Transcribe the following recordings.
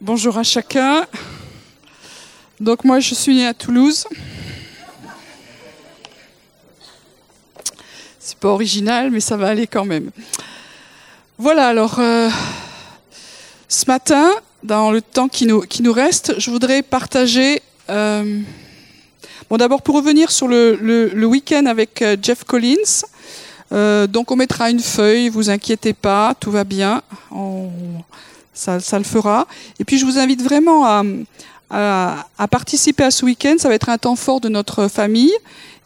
Bonjour à chacun. Donc moi je suis née à Toulouse. C'est pas original mais ça va aller quand même. Voilà alors euh, ce matin, dans le temps qui nous, reste, je voudrais partager... Euh, bon d'abord pour revenir sur le, week-end avec euh, Jeff Collins. donc on mettra une feuille, vous inquiétez pas, tout va bien. Ça, le fera. Et puis je vous invite vraiment à, participer à ce week-end. Ça va être un temps fort de notre famille.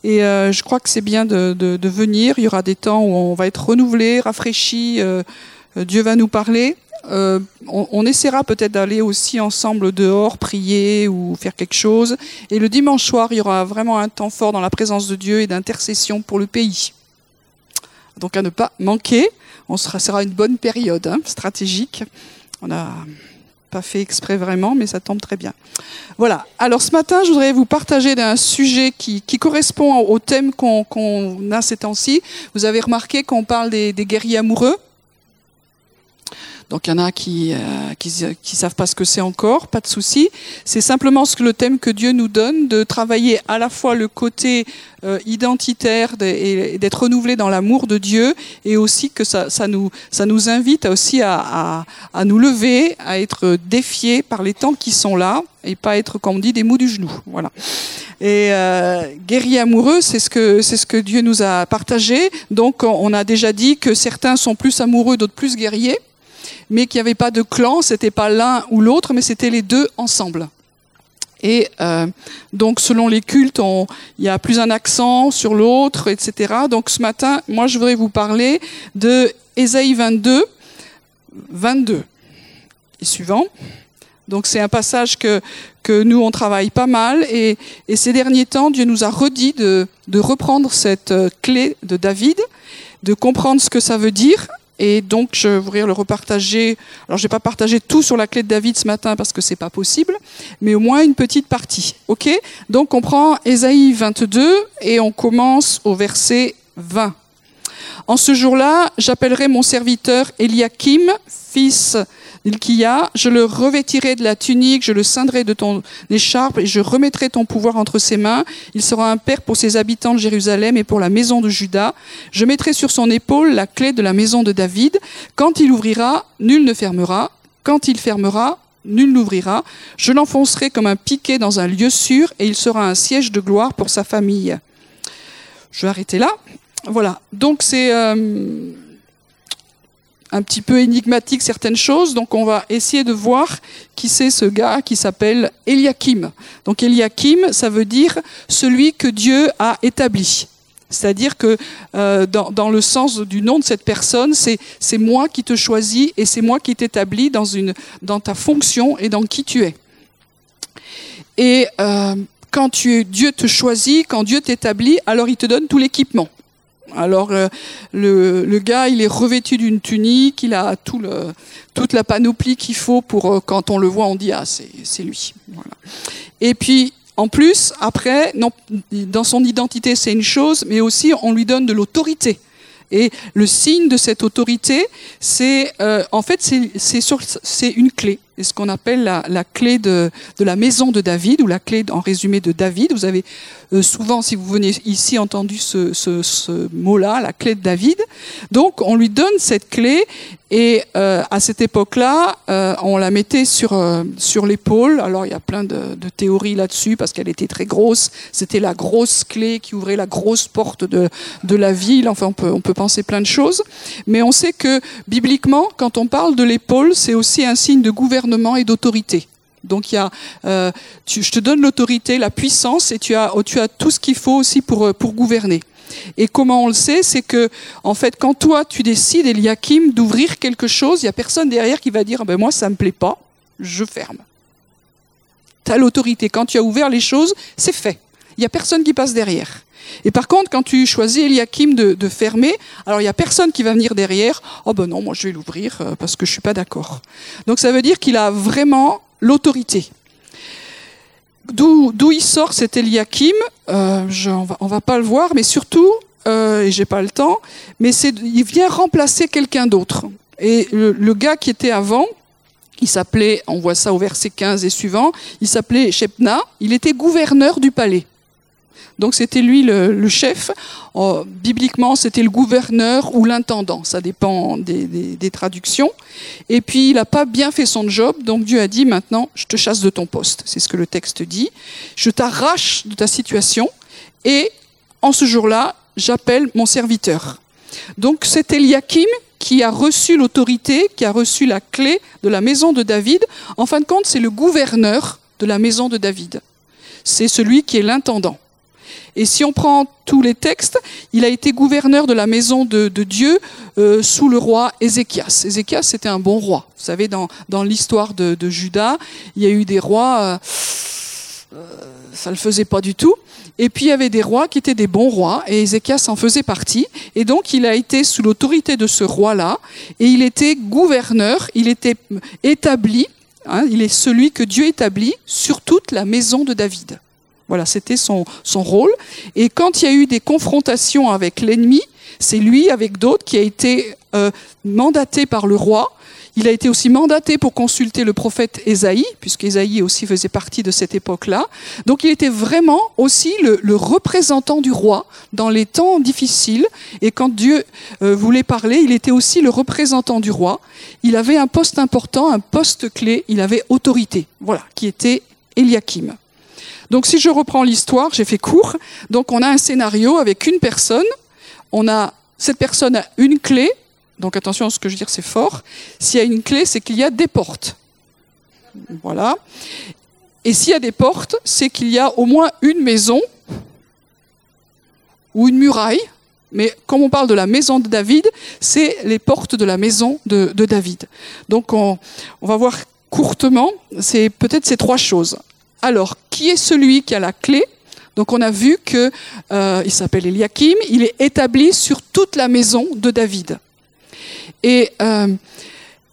Et euh, je crois que c'est bien de, venir. Il y aura des temps où on va être renouvelé, rafraîchi. Euh, euh, Dieu va nous parler. on, essaiera peut-être d'aller aussi ensemble dehors, prier ou faire quelque chose. Et le dimanche soir, il y aura vraiment un temps fort dans la présence de Dieu et d'intercession pour le pays. Donc à ne pas manquer. On sera, sera une bonne période hein, stratégique. On n'a pas fait exprès vraiment, mais ça tombe très bien. Voilà. Alors ce matin, je voudrais vous partager d'un sujet qui, correspond au thème qu'on a ces temps-ci. Vous avez remarqué qu'on parle des guerriers amoureux. Donc il y en a qui euh, qui, savent pas ce que c'est encore, pas de souci. C'est simplement ce que le thème que Dieu nous donne de travailler à la fois le côté euh, identitaire et d'être renouvelé dans l'amour de Dieu et aussi que ça, ça nous ça nous invite aussi à, à, nous lever, à être défiés par les temps qui sont là et pas être comme on dit des mous du genou. Voilà. Et euh, guerrier amoureux, c'est ce que c'est ce que Dieu nous a partagé. Donc on a déjà dit que certains sont plus amoureux, d'autres plus guerriers mais qu'il n'y avait pas de clan, c'était pas l'un ou l'autre, mais c'était les deux ensemble. Et euh, donc, selon les cultes, il y a plus un accent sur l'autre, etc. Donc, ce matin, moi, je voudrais vous parler de Ésaïe 22, 22 et suivant. Donc, c'est un passage que, nous, on travaille pas mal. Et, ces derniers temps, Dieu nous a redit de, de reprendre cette euh, clé de David, de comprendre ce que ça veut dire et donc, je voudrais le repartager. Alors, je vais pas partager tout sur la clé de David ce matin parce que c'est pas possible, mais au moins une petite partie. OK? Donc, on prend Ésaïe 22 et on commence au verset 20. En ce jour-là, j'appellerai mon serviteur Eliakim, fils Ilkia, je le revêtirai de la tunique, je le ceindrai de ton écharpe et je remettrai ton pouvoir entre ses mains. Il sera un père pour ses habitants de Jérusalem et pour la maison de Juda. Je mettrai sur son épaule la clé de la maison de David. Quand il ouvrira, nul ne fermera. Quand il fermera, nul n'ouvrira. Je l'enfoncerai comme un piquet dans un lieu sûr et il sera un siège de gloire pour sa famille. Je vais arrêter là. Voilà. Donc c'est euh, un petit peu énigmatique certaines choses, donc on va essayer de voir qui c'est ce gars qui s'appelle Eliakim. Donc Eliakim, ça veut dire celui que Dieu a établi. C'est-à-dire que euh, dans, le sens du nom de cette personne, c'est moi qui te choisis et c'est moi qui t'établis dans ta fonction et dans qui tu es. Et euh, quand tu, Dieu te choisit, quand Dieu t'établit, alors il te donne tout l'équipement. Alors euh, le, gars, il est revêtu d'une tunique, il a toute la panoplie qu'il faut pour euh, quand on le voit, on dit ah c'est lui. Et puis en plus, après, dans son identité c'est une chose, mais aussi on lui donne de l'autorité. Et le signe de cette autorité, c'est euh, en fait c'est une clé ce qu'on appelle la, clé de, la maison de David, ou la clé en résumé de David. Vous avez euh, souvent, si vous venez ici, entendu ce, mot-là, la clé de David. Donc, on lui donne cette clé, et euh, à cette époque-là, euh, on la mettait sur, l'épaule. Alors, il y a plein de, théories là-dessus, parce qu'elle était très grosse. C'était la grosse clé qui ouvrait la grosse porte de, la ville. Enfin, on peut, penser plein de choses. Mais on sait que, bibliquement, quand on parle de l'épaule, c'est aussi un signe de et d'autorité. Donc il y a, euh, je te donne l'autorité, la puissance, et tu as, tu as tout ce qu'il faut aussi pour euh, pour gouverner. Et comment on le sait, c'est que en fait, quand toi tu décides, Eliakim, d'ouvrir quelque chose, il y a personne derrière qui va dire, ah ben moi ça me plaît pas, je ferme. Tu as l'autorité. Quand tu as ouvert les choses, c'est fait. Il n'y a personne qui passe derrière. Et par contre, quand tu choisis Eliakim de, fermer, alors il n'y a personne qui va venir derrière. Oh ben non, moi je vais l'ouvrir euh, parce que je suis pas d'accord. Donc ça veut dire qu'il a vraiment l'autorité. D'où il sort cet Eliakim euh, on, va, va pas le voir, mais surtout, euh, et j'ai pas le temps, mais il vient remplacer quelqu'un d'autre. Et le, le, gars qui était avant, il s'appelait, on voit ça au verset 15 et suivant, il s'appelait Shepna, il était gouverneur du palais. Donc c'était lui le, chef. Oh, bibliquement, c'était le gouverneur ou l'intendant, ça dépend des, traductions. Et puis il n'a pas bien fait son job, donc Dieu a dit maintenant, je te chasse de ton poste. C'est ce que le texte dit. Je t'arrache de ta situation et en ce jour-là, j'appelle mon serviteur. Donc c'était Eliakim qui a reçu l'autorité, qui a reçu la clé de la maison de David. En fin de compte, c'est le gouverneur de la maison de David. C'est celui qui est l'intendant. Et si on prend tous les textes, il a été gouverneur de la maison de, Dieu euh, sous le roi Ézéchias. Ézéchias, c'était un bon roi. Vous savez, dans, dans l'histoire de, Juda, il y a eu des rois, euh, euh, ça ne le faisait pas du tout. Et puis il y avait des rois qui étaient des bons rois, et Ézéchias en faisait partie. Et donc il a été sous l'autorité de ce roi-là, et il était gouverneur, il était établi, hein, il est celui que Dieu établit sur toute la maison de David. Voilà, c'était son, son rôle. Et quand il y a eu des confrontations avec l'ennemi, c'est lui, avec d'autres, qui a été euh, mandaté par le roi. Il a été aussi mandaté pour consulter le prophète Ésaïe, puisque Ésaïe aussi faisait partie de cette époque-là. Donc il était vraiment aussi le, représentant du roi dans les temps difficiles. Et quand Dieu euh, voulait parler, il était aussi le représentant du roi. Il avait un poste important, un poste clé, il avait autorité, voilà, qui était Eliakim. Donc si je reprends l'histoire, j'ai fait court. Donc on a un scénario avec une personne. On a cette personne a une clé. Donc attention ce que je veux dire, c'est fort. S'il y a une clé, c'est qu'il y a des portes. Voilà. Et s'il y a des portes, c'est qu'il y a au moins une maison ou une muraille. Mais comme on parle de la maison de David, c'est les portes de la maison de, David. Donc on, on va voir courtement, c'est peut-être ces trois choses. Alors, qui est celui qui a la clé? Donc, on a vu que euh, s'appelle Eliakim. Il est établi sur toute la maison de David. Et euh,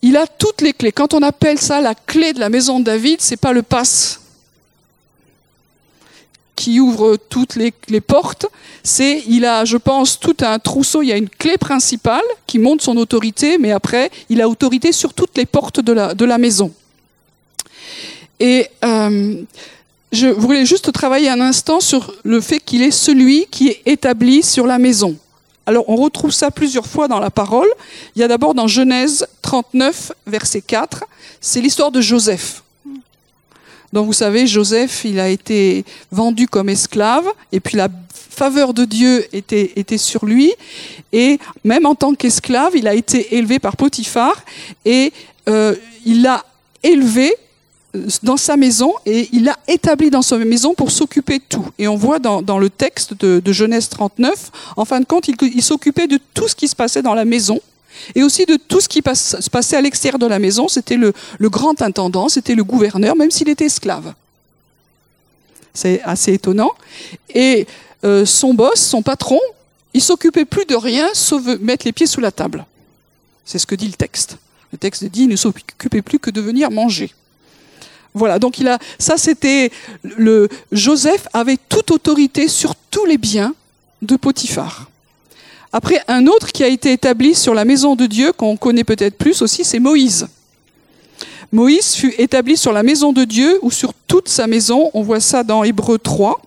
il a toutes les clés. Quand on appelle ça la clé de la maison de David, c'est pas le passe qui ouvre toutes les, portes. C'est, il a, je pense, tout un trousseau. Il y a une clé principale qui montre son autorité, mais après, il a autorité sur toutes les portes de la maison. Et euh, je voulais juste travailler un instant sur le fait qu'il est celui qui est établi sur la maison. Alors on retrouve ça plusieurs fois dans la parole. Il y a d'abord dans Genèse 39, verset 4, c'est l'histoire de Joseph. Donc vous savez, Joseph, il a été vendu comme esclave, et puis la faveur de Dieu était, était sur lui, et même en tant qu'esclave, il a été élevé par Potiphar, et euh, il l'a élevé dans sa maison et il l'a établi dans sa maison pour s'occuper de tout. Et on voit dans, le texte de, Genèse 39, en fin de compte, il, s'occupait de tout ce qui se passait dans la maison et aussi de tout ce qui se passait à l'extérieur de la maison. C'était le, le grand intendant, c'était le gouverneur, même s'il était esclave. C'est assez étonnant. Et euh, son boss, son patron, il s'occupait plus de rien sauf mettre les pieds sous la table. C'est ce que dit le texte. Le texte dit il ne s'occupait plus que de venir manger. Voilà, donc il a, ça c'était le Joseph avait toute autorité sur tous les biens de Potiphar. Après, un autre qui a été établi sur la maison de Dieu, qu'on connaît peut-être plus aussi, c'est Moïse. Moïse fut établi sur la maison de Dieu ou sur toute sa maison. On voit ça dans Hébreu 3.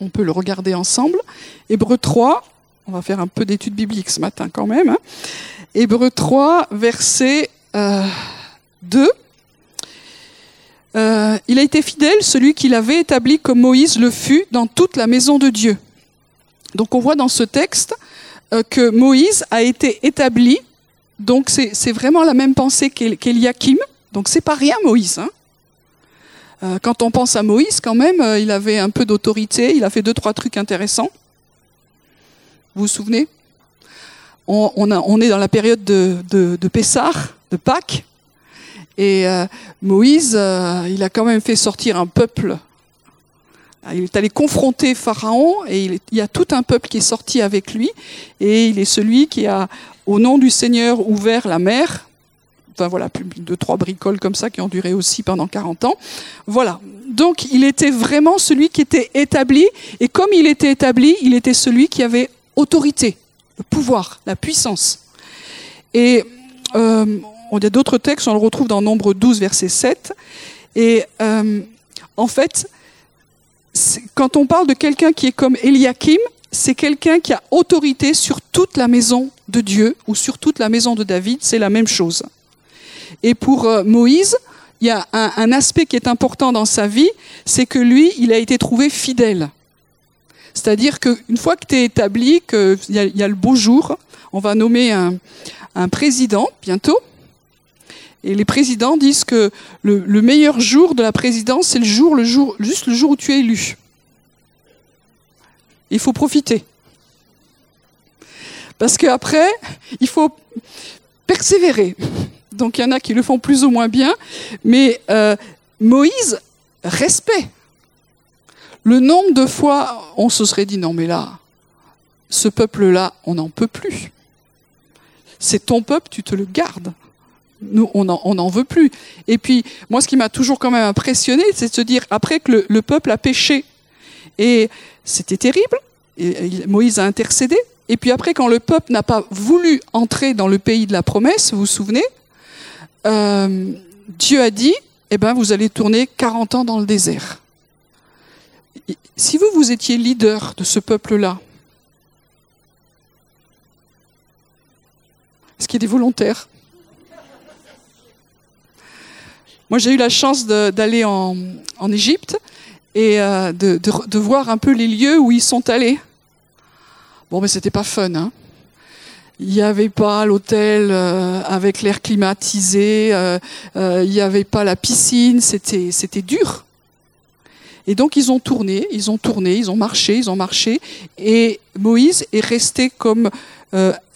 On peut le regarder ensemble. Hébreu 3, on va faire un peu d'études bibliques ce matin quand même. Hein. Hébreu 3, verset 2. Euh, il a été fidèle, celui qu'il avait établi comme Moïse le fut dans toute la maison de Dieu. Donc on voit dans ce texte euh, que Moïse a été établi, donc c'est vraiment la même pensée qu'Eliakim, donc c'est pas rien Moïse. Hein. Euh, quand on pense à Moïse, quand même, il avait un peu d'autorité, il a fait deux, trois trucs intéressants. Vous vous souvenez? On, on, est dans la période de, de, de Pessah, de Pâques, et euh, Moïse, euh, il a quand même fait sortir un peuple. Il est allé confronter Pharaon et il, y a tout un peuple qui est sorti avec lui. Et il est celui qui a, au nom du Seigneur, ouvert la mer. Enfin voilà, plus de trois bricoles comme ça qui ont duré aussi pendant 40 ans. Voilà. Donc il était vraiment celui qui était établi. Et comme il était établi, il était celui qui avait autorité, le pouvoir, la puissance. Et euh, y a d'autres textes, on le retrouve dans Nombre 12, verset 7. Et euh, en fait, quand on parle de quelqu'un qui est comme Eliakim, c'est quelqu'un qui a autorité sur toute la maison de Dieu ou sur toute la maison de David, c'est la même chose. Et pour euh, Moïse, il y a un, aspect qui est important dans sa vie, c'est que lui, il a été trouvé fidèle. C'est-à-dire qu'une fois que tu es établi, qu'il y, a le beau jour, on va nommer un président bientôt. Et les présidents disent que le, le meilleur jour de la présidence, c'est le jour, le jour, juste le jour où tu es élu. Il faut profiter. Parce qu'après, il faut persévérer. Donc il y en a qui le font plus ou moins bien, mais euh, Moïse, respect. Le nombre de fois, on se serait dit, non mais là, ce peuple-là, on n'en peut plus. C'est ton peuple, tu te le gardes. Nous, on n'en veut plus. Et puis, moi, ce qui m'a toujours quand même impressionné, c'est de se dire, après que le peuple a péché, et c'était terrible. Moïse a intercédé. Et puis après, quand le peuple n'a pas voulu entrer dans le pays de la promesse, vous vous souvenez, euh, Dieu a dit, eh ben, vous allez tourner 40 ans dans le désert. Si vous, vous étiez leader de ce peuple-là, est-ce qu'il y a des volontaires Moi, j'ai eu la chance d'aller en, en Égypte et euh, de, de, de, voir un peu les lieux où ils sont allés. Bon, mais c'était pas fun. Hein il n'y avait pas l'hôtel euh, avec l'air climatisé, euh, euh, il n'y avait pas la piscine, c'était c'était dur. Et donc ils ont tourné, ils ont tourné, ils ont marché, ils ont marché, et Moïse est resté comme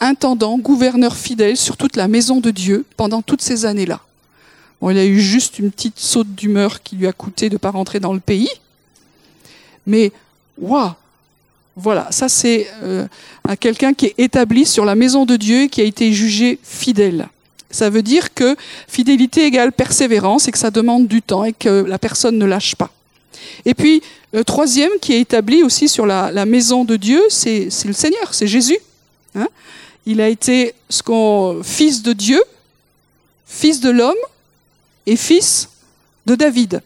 intendant, gouverneur fidèle sur toute la maison de Dieu pendant toutes ces années-là. Bon, il a eu juste une petite saute d'humeur qui lui a coûté de ne pas rentrer dans le pays, mais waouh, voilà, ça c'est euh, quelqu'un qui est établi sur la maison de Dieu et qui a été jugé fidèle. Ça veut dire que fidélité égale persévérance et que ça demande du temps et que la personne ne lâche pas. Et puis, le troisième qui est établi aussi sur la, maison de Dieu, c'est le Seigneur, c'est Jésus. Hein. Il a été fils de Dieu, fils de l'homme et fils de David.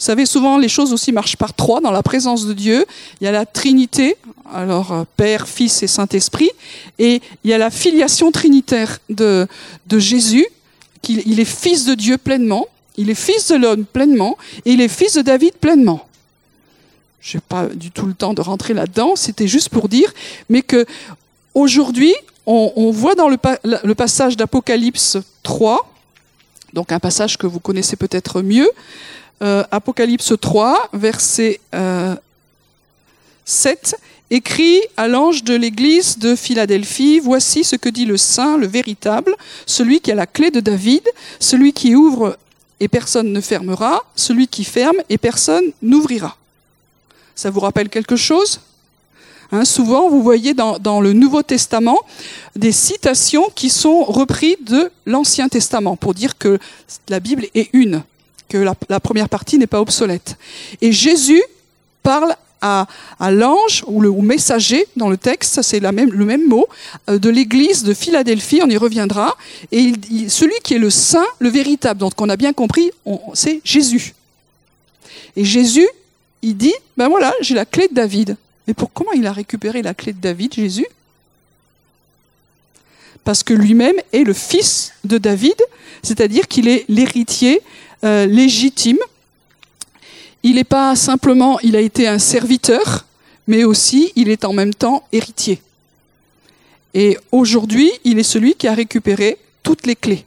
Vous savez, souvent les choses aussi marchent par trois dans la présence de Dieu. Il y a la Trinité, alors euh, Père, Fils et Saint-Esprit, et il y a la filiation trinitaire de, de Jésus, qu'il il est fils de Dieu pleinement, il est fils de l'homme pleinement, et il est fils de David pleinement. Je n'ai pas du tout le temps de rentrer là-dedans, c'était juste pour dire, mais que aujourd'hui, on, on voit dans le, le passage d'Apocalypse 3, donc un passage que vous connaissez peut-être mieux, euh, Apocalypse 3, verset 7, euh, écrit à l'ange de l'église de Philadelphie, Voici ce que dit le Saint, le véritable, celui qui a la clé de David, celui qui ouvre et personne ne fermera, celui qui ferme et personne n'ouvrira. Ça vous rappelle quelque chose? Hein, Souvent, vous voyez dans, le Nouveau Testament des citations qui sont reprises de l'Ancien Testament pour dire que la Bible est une que la, première partie n'est pas obsolète. Et Jésus parle à, l'ange ou le messager dans le texte, c'est le même mot, euh, de l'église de Philadelphie, on y reviendra, et celui qui est le saint, le véritable, donc on a bien compris, c'est Jésus. Et Jésus, il dit, ben voilà, j'ai la clé de David. Mais pour comment il a récupéré la clé de David, Jésus? Parce que lui-même est le fils de David, c'est-à-dire qu'il est l'héritier euh, légitime. Il n'est pas simplement, il a été un serviteur, mais aussi il est en même temps héritier. Et aujourd'hui, il est celui qui a récupéré toutes les clés.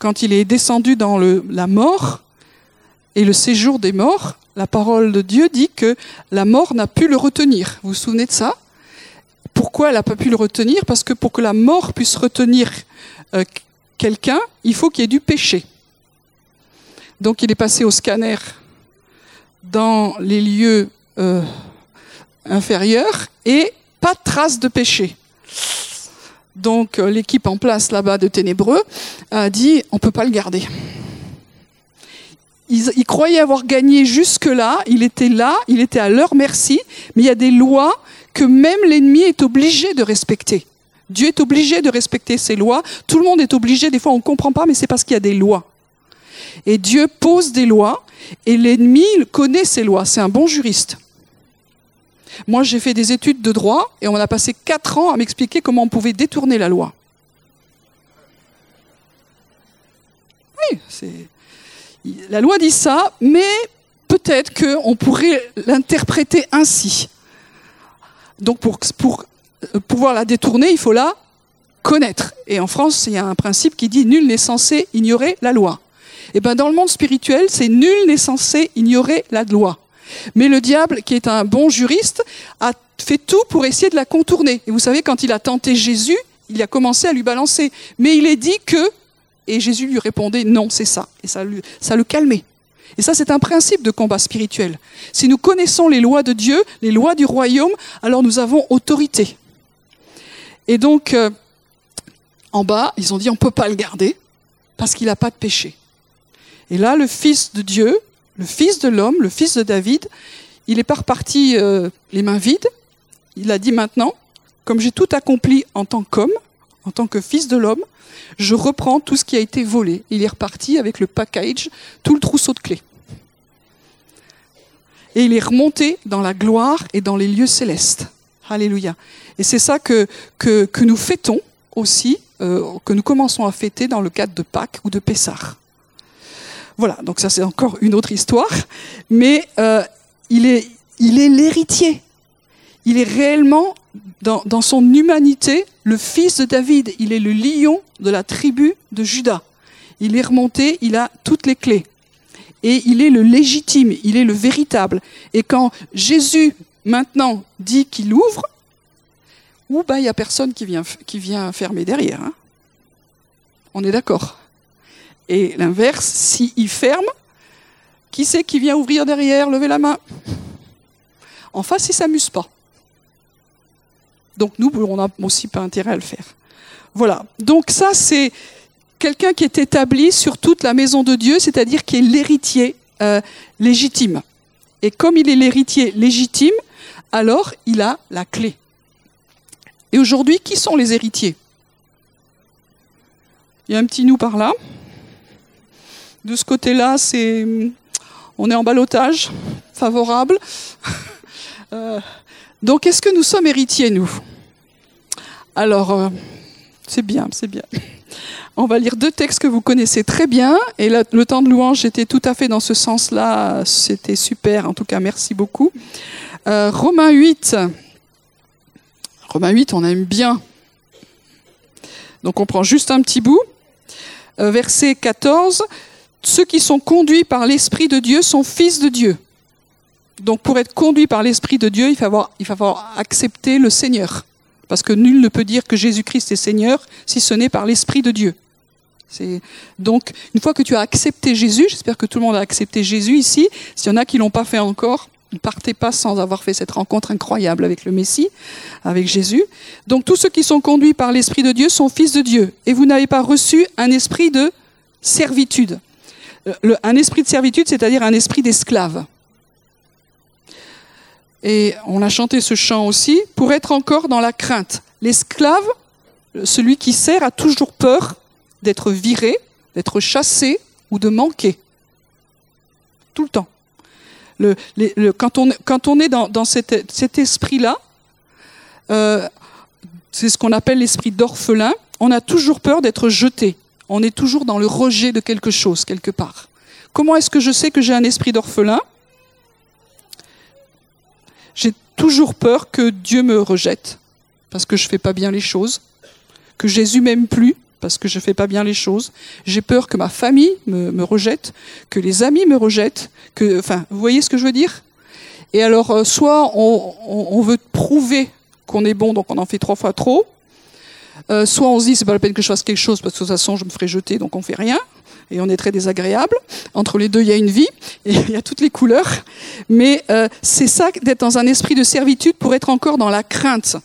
Quand il est descendu dans la mort et le séjour des morts, la parole de Dieu dit que la mort n'a pu le retenir. Vous vous souvenez de ça? Pourquoi elle n'a pas pu le retenir? Parce que pour que la mort puisse retenir euh, quelqu'un, il faut qu'il y ait du péché. Donc il est passé au scanner dans les lieux euh, inférieurs et pas de trace de péché. Donc euh, l'équipe en place là-bas de Ténébreux a dit on peut pas le garder. Ils, croyaient avoir gagné jusque-là, il était là, il était à leur merci, mais il y a des lois que même l'ennemi est obligé de respecter. Dieu est obligé de respecter ses lois. Tout le monde est obligé. Des fois, on ne comprend pas, mais c'est parce qu'il y a des lois. Et Dieu pose des lois, et l'ennemi connaît ces lois. C'est un bon juriste. Moi, j'ai fait des études de droit, et on a passé quatre ans à m'expliquer comment on pouvait détourner la loi. Oui, c'est. La loi dit ça, mais peut-être qu'on pourrait l'interpréter ainsi. Donc pour, euh, pouvoir la détourner, il faut la connaître. Et en France, il y a un principe qui dit nul n'est censé ignorer la loi. Et eh ben dans le monde spirituel, c'est nul n'est censé ignorer la loi. Mais le diable, qui est un bon juriste, a fait tout pour essayer de la contourner. Et vous savez, quand il a tenté Jésus, il a commencé à lui balancer. Mais il est dit que, et Jésus lui répondait non, c'est ça. Et ça, le calmait. Et ça, c'est un principe de combat spirituel. Si nous connaissons les lois de Dieu, les lois du royaume, alors nous avons autorité. Et donc, euh, en bas, ils ont dit on ne peut pas le garder parce qu'il n'a pas de péché. Et là, le Fils de Dieu, le Fils de l'homme, le Fils de David, il est pas reparti euh, les mains vides. Il a dit maintenant, comme j'ai tout accompli en tant qu'homme, en tant que Fils de l'homme, je reprends tout ce qui a été volé. Il est reparti avec le package, tout le trousseau de clés. Et il est remonté dans la gloire et dans les lieux célestes. Alléluia. Et c'est ça que, nous fêtons aussi, euh, que nous commençons à fêter dans le cadre de Pâques ou de Pessah. Voilà, donc ça c'est encore une autre histoire, mais euh, il est l'héritier. Il est réellement dans, son humanité le fils de David. Il est le lion de la tribu de Judas. Il est remonté, il a toutes les clés. Et il est le légitime, il est le véritable. Et quand Jésus maintenant dit qu'il ouvre, ou bah il y a personne qui vient fermer derrière. Hein. On est d'accord. Et l'inverse, s'il ferme, qui c'est qui vient ouvrir derrière? Levez la main. En face, il s'amuse pas. Donc nous, on n'a aussi pas intérêt à le faire. Voilà. Donc ça, c'est quelqu'un qui est établi sur toute la maison de Dieu, c'est-à-dire qui est l'héritier euh, légitime. Et comme il est l'héritier légitime, alors il a la clé. Et aujourd'hui, qui sont les héritiers? Il y a un petit nous par là. De ce côté-là, c'est, on est en balotage, favorable. Euh, donc, est-ce que nous sommes héritiers, nous? Alors, euh, c'est bien, c'est bien. On va lire deux textes que vous connaissez très bien. Et le temps de louange était tout à fait dans ce sens-là. C'était super. En tout cas, merci beaucoup. Euh, Romains 8. Romains 8, on aime bien. Donc on prend juste un petit bout. verset 14 ceux qui sont conduits par l'Esprit de Dieu sont fils de Dieu. Donc pour être conduit par l'Esprit de Dieu, il faut, avoir, accepté le Seigneur. Parce que nul ne peut dire que Jésus-Christ est Seigneur si ce n'est par l'Esprit de Dieu. Donc, une fois que tu as accepté Jésus, j'espère que tout le monde a accepté Jésus ici, s'il y en a qui ne l'ont pas fait encore, ne partez pas sans avoir fait cette rencontre incroyable avec le Messie, avec Jésus. Donc tous ceux qui sont conduits par l'Esprit de Dieu sont fils de Dieu. Et vous n'avez pas reçu un esprit de servitude un esprit de servitude, c'est-à-dire un esprit d'esclave. Et on a chanté ce chant aussi, pour être encore dans la crainte. L'esclave, celui qui sert, a toujours peur d'être viré, d'être chassé ou de manquer. Tout le temps. quand, on, est dans, cet, esprit-là, euh, c'est ce qu'on appelle l'esprit d'orphelin, on a toujours peur d'être jeté on est toujours dans le rejet de quelque chose, quelque part. Comment est-ce que je sais que j'ai un esprit d'orphelin? J'ai toujours peur que Dieu me rejette, parce que je fais pas bien les choses, que Jésus m'aime plus, parce que je fais pas bien les choses. J'ai peur que ma famille me, rejette, que les amis me rejettent, que, enfin, vous voyez ce que je veux dire? Et alors, euh, soit on veut prouver qu'on est bon, donc on en fait trois fois trop, euh, soit on se dit c'est pas la peine que je fasse quelque chose parce que de toute façon je me ferai jeter donc on fait rien et on est très désagréable. Entre les deux il y a une vie et il y a toutes les couleurs. Mais euh, c'est ça d'être dans un esprit de servitude pour être encore dans la crainte.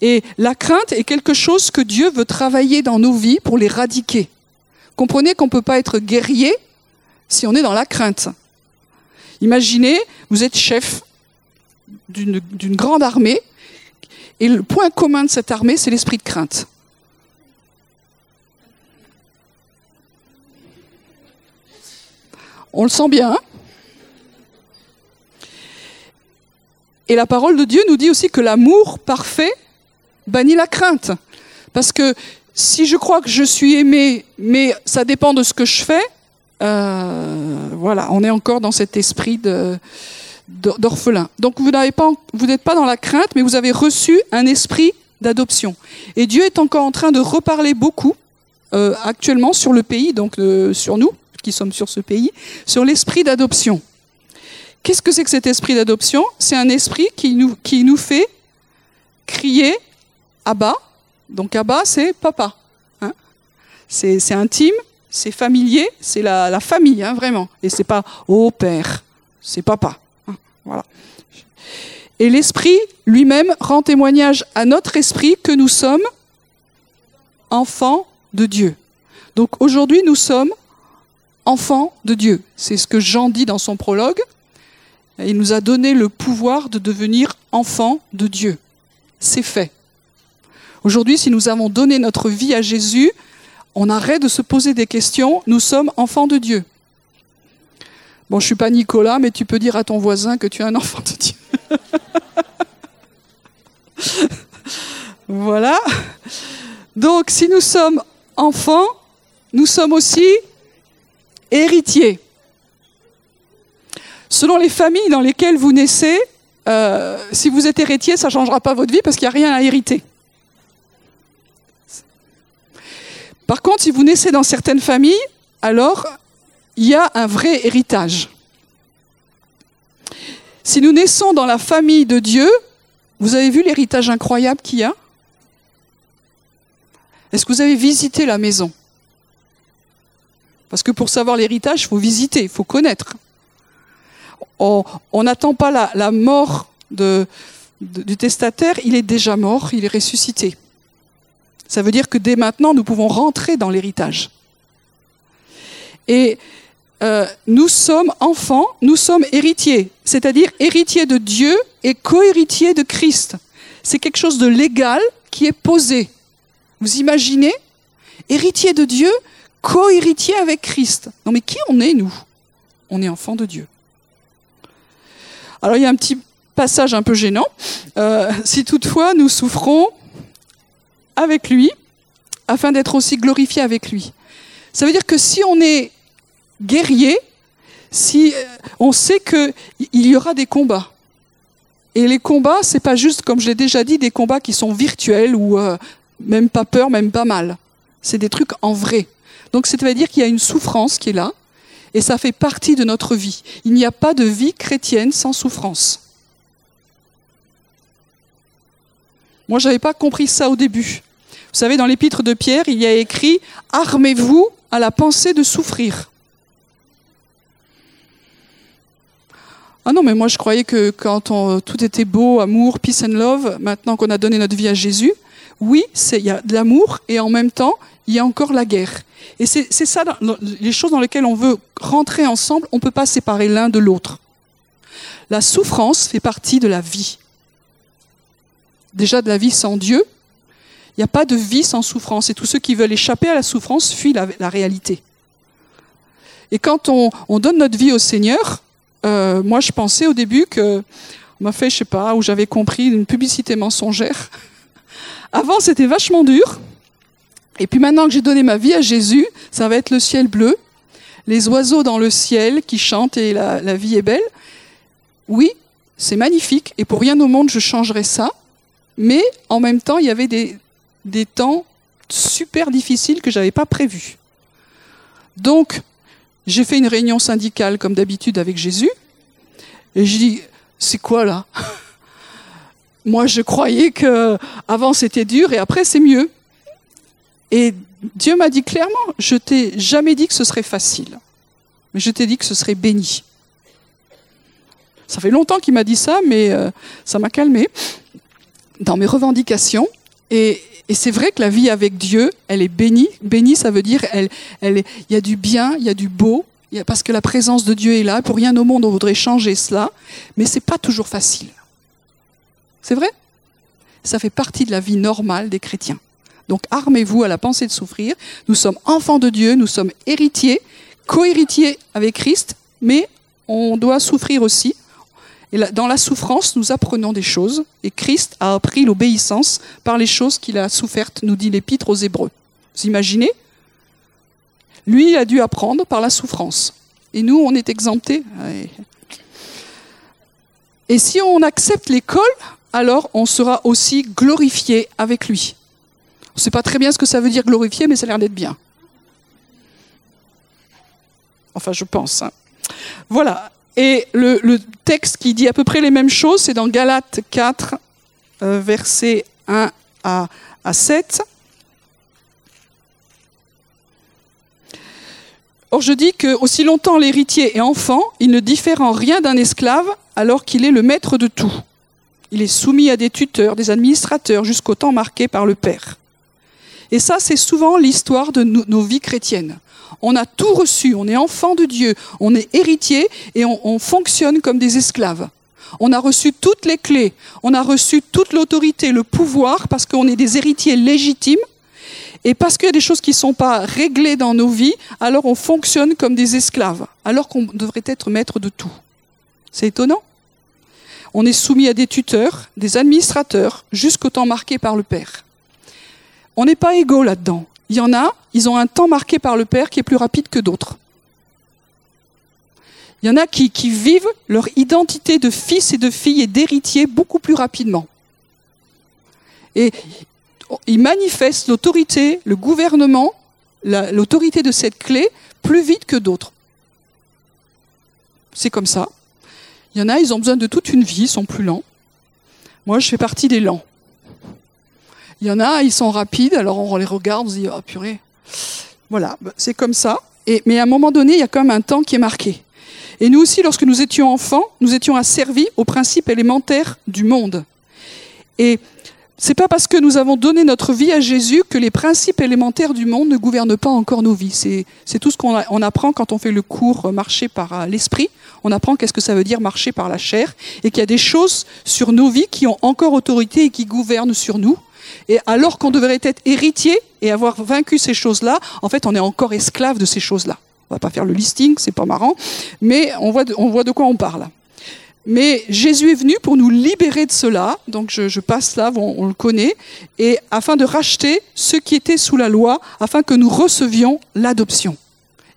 Et la crainte est quelque chose que Dieu veut travailler dans nos vies pour l'éradiquer. Comprenez qu'on ne peut pas être guerrier si on est dans la crainte. Imaginez, vous êtes chef d'une grande armée Et le point commun de cette armée, c'est l'esprit de crainte. On le sent bien. Hein Et la parole de Dieu nous dit aussi que l'amour parfait bannit la crainte. Parce que si je crois que je suis aimé, mais ça dépend de ce que je fais, euh, voilà, on est encore dans cet esprit d'orphelin. Donc vous n'avez pas, n'êtes pas dans la crainte, mais vous avez reçu un esprit d'adoption. Et Dieu est encore en train de reparler beaucoup euh, actuellement sur le pays, donc euh, sur nous qui sommes sur ce pays, sur l'esprit d'adoption. Qu'est-ce que c'est que cet esprit d'adoption? C'est un esprit qui nous, qui nous fait crier Abba. Donc Abba, c'est papa. Hein c'est intime, c'est familier, c'est la, la, famille, hein, vraiment. Et c'est pas oh père, c'est papa. Hein, voilà. Et l'esprit lui-même rend témoignage à notre esprit que nous sommes enfants de Dieu. Donc aujourd'hui, nous sommes enfants de Dieu. C'est ce que Jean dit dans son prologue. Il nous a donné le pouvoir de devenir enfants de Dieu. C'est fait. Aujourd'hui, si nous avons donné notre vie à Jésus, on arrête de se poser des questions. Nous sommes enfants de Dieu. Bon, je suis pas Nicolas, mais tu peux dire à ton voisin que tu es un enfant de Dieu. voilà. Donc, si nous sommes enfants, nous sommes aussi héritiers. Selon les familles dans lesquelles vous naissez, euh, si vous êtes héritier, ça ne changera pas votre vie parce qu'il n'y a rien à hériter. Par contre, si vous naissez dans certaines familles, alors il y a un vrai héritage. Si nous naissons dans la famille de Dieu, vous avez vu l'héritage incroyable qu'il y a? Est-ce que vous avez visité la maison? Parce que pour savoir l'héritage, il faut visiter, il faut connaître on n'attend pas la, mort du testataire, il est déjà mort, il est ressuscité. Ça veut dire que dès maintenant, nous pouvons rentrer dans l'héritage. Et euh, nous sommes enfants, nous sommes héritiers, c'est-à-dire héritiers de Dieu et co-héritiers de Christ. C'est quelque chose de légal qui est posé. Vous imaginez? Héritier de Dieu, co-héritier avec Christ. Non mais qui on est, nous? On est enfants de Dieu. Alors il y a un petit passage un peu gênant. Euh, si toutefois nous souffrons avec lui, afin d'être aussi glorifiés avec lui. Ça veut dire que si on est guerrier, si euh, on sait qu'il y aura des combats. Et les combats, c'est pas juste, comme je l'ai déjà dit, des combats qui sont virtuels ou euh, même pas peur, même pas mal. C'est des trucs en vrai. Donc, ça veut dire qu'il y a une souffrance qui est là, et ça fait partie de notre vie. Il n'y a pas de vie chrétienne sans souffrance. Moi, je n'avais pas compris ça au début. Vous savez, dans l'épître de Pierre, il y a écrit Armez-vous à la pensée de souffrir. Ah non, mais moi je croyais que quand tout était beau, amour, peace and love, maintenant qu'on a donné notre vie à Jésus, oui, il y a de l'amour et en même temps, il y a encore la guerre. Et c'est ça, les choses dans lesquelles on veut rentrer ensemble, on ne peut pas séparer l'un de l'autre. La souffrance fait partie de la vie. Déjà de la vie sans Dieu, il n'y a pas de vie sans souffrance. Et tous ceux qui veulent échapper à la souffrance fuient la, réalité. Et quand on, donne notre vie au Seigneur, euh, moi je pensais au début que on m'a fait, je sais pas, où j'avais compris une publicité mensongère. Avant c'était vachement dur. Et puis maintenant que j'ai donné ma vie à Jésus, ça va être le ciel bleu, les oiseaux dans le ciel qui chantent et la, vie est belle. Oui, c'est magnifique et pour rien au monde je changerais ça. Mais en même temps, il y avait des, des temps super difficiles que j'avais pas prévus. Donc, j'ai fait une réunion syndicale comme d'habitude avec Jésus et je dis c'est quoi là? Moi, je croyais que avant c'était dur et après c'est mieux. Et Dieu m'a dit clairement, je t'ai jamais dit que ce serait facile, mais je t'ai dit que ce serait béni. Ça fait longtemps qu'il m'a dit ça, mais euh, ça m'a calmé dans mes revendications. Et, c'est vrai que la vie avec Dieu, elle est bénie. Bénie, ça veut dire, elle, il y a du bien, il y a du beau, parce que la présence de Dieu est là. Pour rien au monde, on voudrait changer cela, mais c'est pas toujours facile. C'est vrai? Ça fait partie de la vie normale des chrétiens. Donc armez-vous à la pensée de souffrir. Nous sommes enfants de Dieu, nous sommes héritiers, co-héritiers avec Christ, mais on doit souffrir aussi. Et dans la souffrance, nous apprenons des choses, et Christ a appris l'obéissance par les choses qu'il a souffertes, nous dit l'Épître aux Hébreux. Vous imaginez? Lui a dû apprendre par la souffrance. Et nous, on est exemptés. Et si on accepte l'école, alors on sera aussi glorifié avec lui. Ne sait pas très bien ce que ça veut dire glorifié, mais ça a l'air d'être bien. Enfin, je pense. Hein. Voilà. Et le, texte qui dit à peu près les mêmes choses, c'est dans Galates 4, euh, versets 1 à, à 7. Or, je dis que aussi longtemps l'héritier est enfant, il ne diffère en rien d'un esclave, alors qu'il est le maître de tout. Il est soumis à des tuteurs, des administrateurs, jusqu'au temps marqué par le Père. Et ça, c'est souvent l'histoire de nos vies chrétiennes. On a tout reçu, on est enfant de Dieu, on est héritier et on, on fonctionne comme des esclaves. On a reçu toutes les clés, on a reçu toute l'autorité, le pouvoir, parce qu'on est des héritiers légitimes et parce qu'il y a des choses qui ne sont pas réglées dans nos vies, alors on fonctionne comme des esclaves, alors qu'on devrait être maître de tout. C'est étonnant. On est soumis à des tuteurs, des administrateurs, jusqu'au temps marqué par le Père. On n'est pas égaux là-dedans. Il y en a, ils ont un temps marqué par le Père qui est plus rapide que d'autres. Il y en a qui, vivent leur identité de fils et de filles et d'héritiers beaucoup plus rapidement. Et il manifeste l'autorité, le gouvernement, l'autorité de cette clé plus vite que d'autres. C'est comme ça. Il y en a, ils ont besoin de toute une vie, ils sont plus lents. Moi, je fais partie des lents. Il y en a, ils sont rapides, alors on les regarde, on se dit, oh purée. Voilà, bah, c'est comme ça. Et, mais à un moment donné, il y a quand même un temps qui est marqué. Et nous aussi, lorsque nous étions enfants, nous étions asservis aux principes élémentaires du monde. Et c'est pas parce que nous avons donné notre vie à Jésus que les principes élémentaires du monde ne gouvernent pas encore nos vies. C'est tout ce qu'on on apprend quand on fait le cours marcher par euh, l'esprit. On apprend qu'est-ce que ça veut dire marcher par la chair et qu'il y a des choses sur nos vies qui ont encore autorité et qui gouvernent sur nous. Et alors qu'on devrait être héritier et avoir vaincu ces choses-là, en fait, on est encore esclave de ces choses-là. On va pas faire le listing, c'est pas marrant, mais on voit, de quoi on parle. Mais Jésus est venu pour nous libérer de cela, donc je, passe là, on, le connaît, et afin de racheter ceux qui étaient sous la loi, afin que nous recevions l'adoption.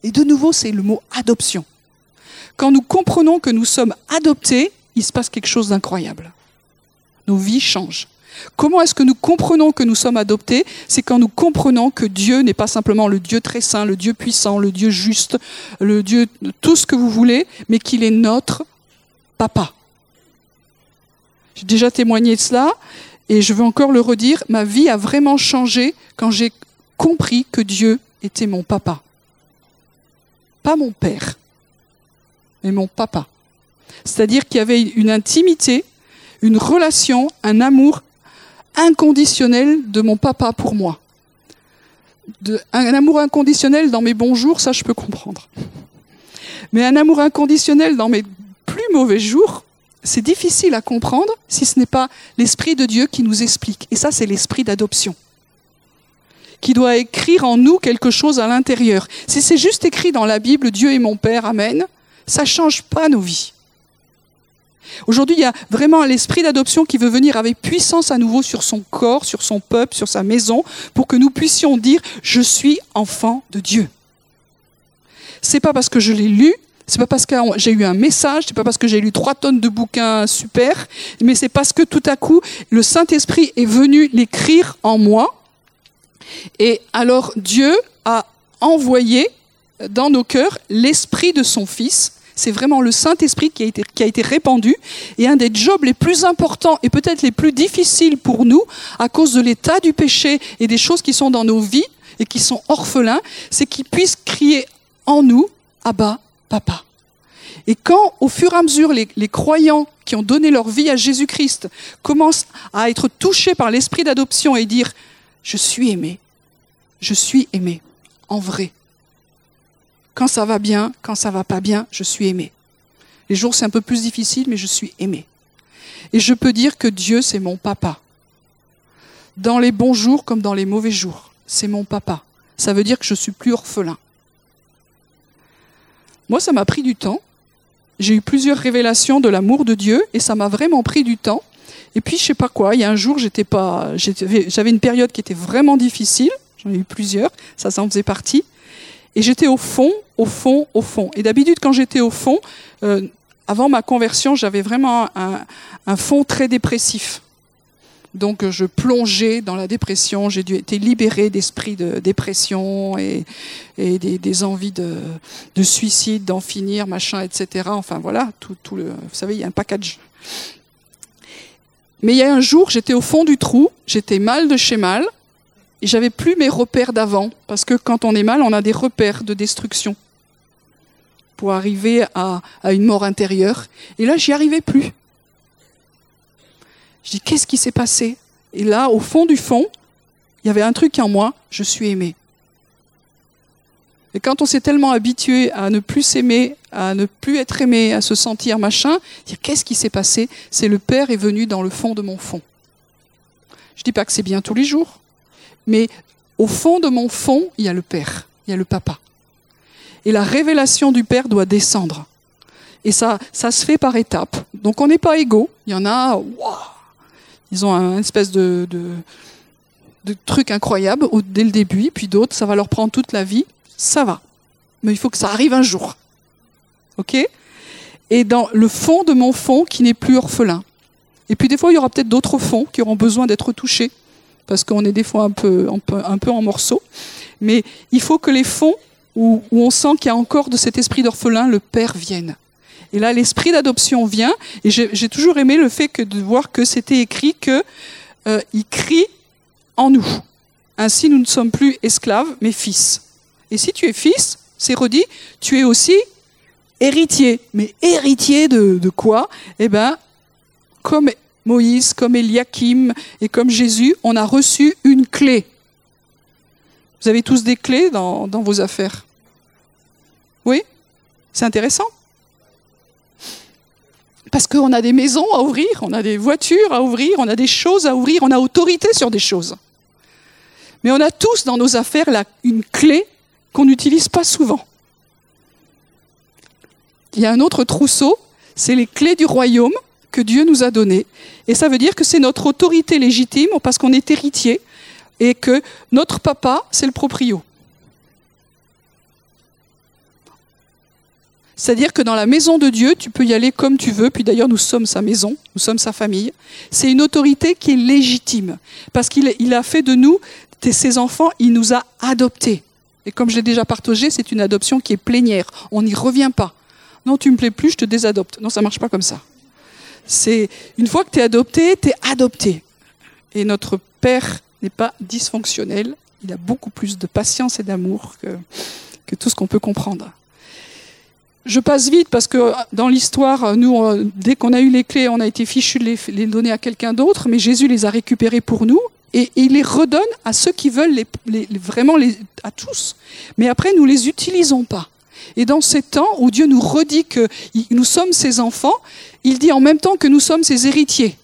Et de nouveau, c'est le mot adoption. Quand nous comprenons que nous sommes adoptés, il se passe quelque chose d'incroyable. Nos vies changent. Comment est-ce que nous comprenons que nous sommes adoptés? C'est quand nous comprenons que Dieu n'est pas simplement le Dieu très saint, le Dieu puissant, le Dieu juste, le Dieu tout ce que vous voulez, mais qu'il est notre papa. J'ai déjà témoigné de cela et je veux encore le redire, ma vie a vraiment changé quand j'ai compris que Dieu était mon papa. Pas mon père, mais mon papa. C'est-à-dire qu'il y avait une intimité, une relation, un amour inconditionnel de mon papa pour moi. un amour inconditionnel dans mes bons jours, ça je peux comprendre. Mais un amour inconditionnel dans mes plus mauvais jours, c'est difficile à comprendre si ce n'est pas l'Esprit de Dieu qui nous explique. Et ça, c'est l'Esprit d'adoption qui doit écrire en nous quelque chose à l'intérieur. Si c'est juste écrit dans la Bible, Dieu est mon Père, Amen, ça ne change pas nos vies. Aujourd'hui, il y a vraiment l'esprit d'adoption qui veut venir avec puissance à nouveau sur son corps, sur son peuple, sur sa maison, pour que nous puissions dire je suis enfant de Dieu. C'est pas parce que je l'ai lu, c'est pas parce que j'ai eu un message, c'est pas parce que j'ai lu trois tonnes de bouquins super, mais c'est parce que tout à coup, le Saint-Esprit est venu l'écrire en moi. Et alors Dieu a envoyé dans nos cœurs l'esprit de son Fils. C'est vraiment le Saint-Esprit qui, a été, qui a été répandu. Et un des jobs les plus importants et peut-être les plus difficiles pour nous, à cause de l'état du péché et des choses qui sont dans nos vies et qui sont orphelins, c'est qu'il puisse crier en nous, Abba, papa. Et quand, au fur et à mesure, les, croyants qui ont donné leur vie à Jésus-Christ commencent à être touchés par l'esprit d'adoption et dire, je suis aimé, je suis aimé, en vrai. Quand ça va bien, quand ça va pas bien, je suis aimé. Les jours c'est un peu plus difficile, mais je suis aimé. Et je peux dire que Dieu c'est mon papa. dans les bons jours comme dans les mauvais jours. C'est mon papa. Ça veut dire que je suis plus orphelin. Moi, ça m'a pris du temps. J'ai eu plusieurs révélations de l'amour de Dieu et ça m'a vraiment pris du temps. Et puis, je sais pas quoi, il y a un jour, j'étais pas, j'avais une période qui était vraiment difficile. J'en ai eu plusieurs. Ça, ça en faisait partie. Et j'étais au fond, au fond, au fond. Et d'habitude, quand j'étais au fond, euh, avant ma conversion, j'avais vraiment un, un, fond très dépressif. Donc je plongeais dans la dépression, j'ai dû être libéré d'esprit de dépression et, et des, des, envies de, de suicide, d'en finir, machin, etc. Enfin voilà, tout, tout le, vous savez, il y a un package. Mais il y a un jour, j'étais au fond du trou, j'étais mal de chez mal, j'avais plus mes repères d'avant, parce que quand on est mal, on a des repères de destruction pour arriver à, une mort intérieure. Et là, j'y arrivais plus. Je dis, qu'est-ce qui s'est passé? Et là, au fond du fond, il y avait un truc en moi, je suis aimé. Et quand on s'est tellement habitué à ne plus s'aimer, à ne plus être aimé, à se sentir machin, dire qu'est-ce qui s'est passé? C'est le Père est venu dans le fond de mon fond. Je dis pas que c'est bien tous les jours, mais au fond de mon fond, il y a le Père, il y a le Papa. Et la révélation du Père doit descendre. Et ça, se fait par étapes. Donc on n'est pas égaux. Il y en a, ils ont un espèce de, de, de truc incroyable dès le début, puis d'autres, ça va leur prendre toute la vie. Ça va. Mais il faut que ça arrive un jour. OK? Et dans le fond de mon fond qui n'est plus orphelin. Et puis des fois, il y aura peut-être d'autres fonds qui auront besoin d'être touchés parce qu'on est des fois un peu, en morceaux. Mais il faut que les fonds où, on sent qu'il y a encore de cet esprit d'orphelin, le Père vienne. Et là, l'esprit d'adoption vient. Et j'ai toujours aimé le fait que de voir que c'était écrit que euh, crie en nous. Ainsi, nous ne sommes plus esclaves, mais fils. Et si tu es fils, c'est redit, tu es aussi héritier. Mais héritier de, de quoi? Eh ben, comme Moïse, comme Eliakim et comme Jésus, on a reçu une clé. Vous avez tous des clés dans, vos affaires? Oui? C'est intéressant. Parce qu'on a des maisons à ouvrir, on a des voitures à ouvrir, on a des choses à ouvrir, on a autorité sur des choses. Mais on a tous dans nos affaires une clé qu'on n'utilise pas souvent. Il y a un autre trousseau, c'est les clés du royaume que Dieu nous a donné. Et ça veut dire que c'est notre autorité légitime parce qu'on est héritier et que notre papa, c'est le proprio. C'est-à-dire que dans la maison de Dieu, tu peux y aller comme tu veux, puis d'ailleurs nous sommes sa maison, nous sommes sa famille. C'est une autorité qui est légitime, parce qu'il a fait de nous ses enfants, il nous a adoptés. Et comme je l'ai déjà partagé, c'est une adoption qui est plénière, on n'y revient pas. Non, tu me plais plus, je te désadopte. Non, ça marche pas comme ça. C'est une fois que tu es adopté, tu es adopté. Et notre Père n'est pas dysfonctionnel, il a beaucoup plus de patience et d'amour que, tout ce qu'on peut comprendre. Je passe vite parce que dans l'histoire, nous, dès qu'on a eu les clés, on a été fichu de les, donner à quelqu'un d'autre, mais Jésus les a récupérées pour nous et, il les redonne à ceux qui veulent vraiment les, à tous. Mais après, nous les utilisons pas. Et dans ces temps où Dieu nous redit que nous sommes ses enfants, il dit en même temps que nous sommes ses héritiers.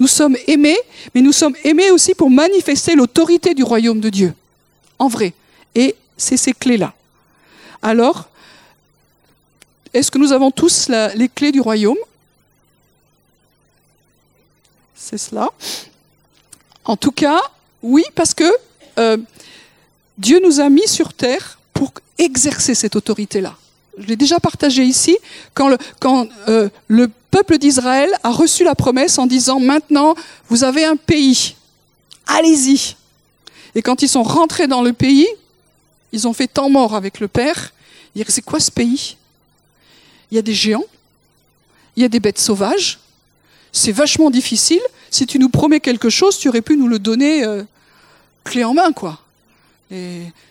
Nous sommes aimés, mais nous sommes aimés aussi pour manifester l'autorité du royaume de Dieu. En vrai. Et c'est ces clés-là. Alors, est-ce que nous avons tous les clés du royaume? C'est cela. En tout cas, oui, parce que euh, Dieu nous a mis sur terre pour exercer cette autorité-là. Je l'ai déjà partagé ici, quand euh, le peuple d'Israël a reçu la promesse en disant maintenant vous avez un pays, allez-y. Et quand ils sont rentrés dans le pays, ils ont fait tant mort avec le Père. C'est quoi ce pays? Il y a des géants, il y a des bêtes sauvages, c'est vachement difficile. Si tu nous promets quelque chose, tu aurais pu nous le donner euh, clé en main, quoi.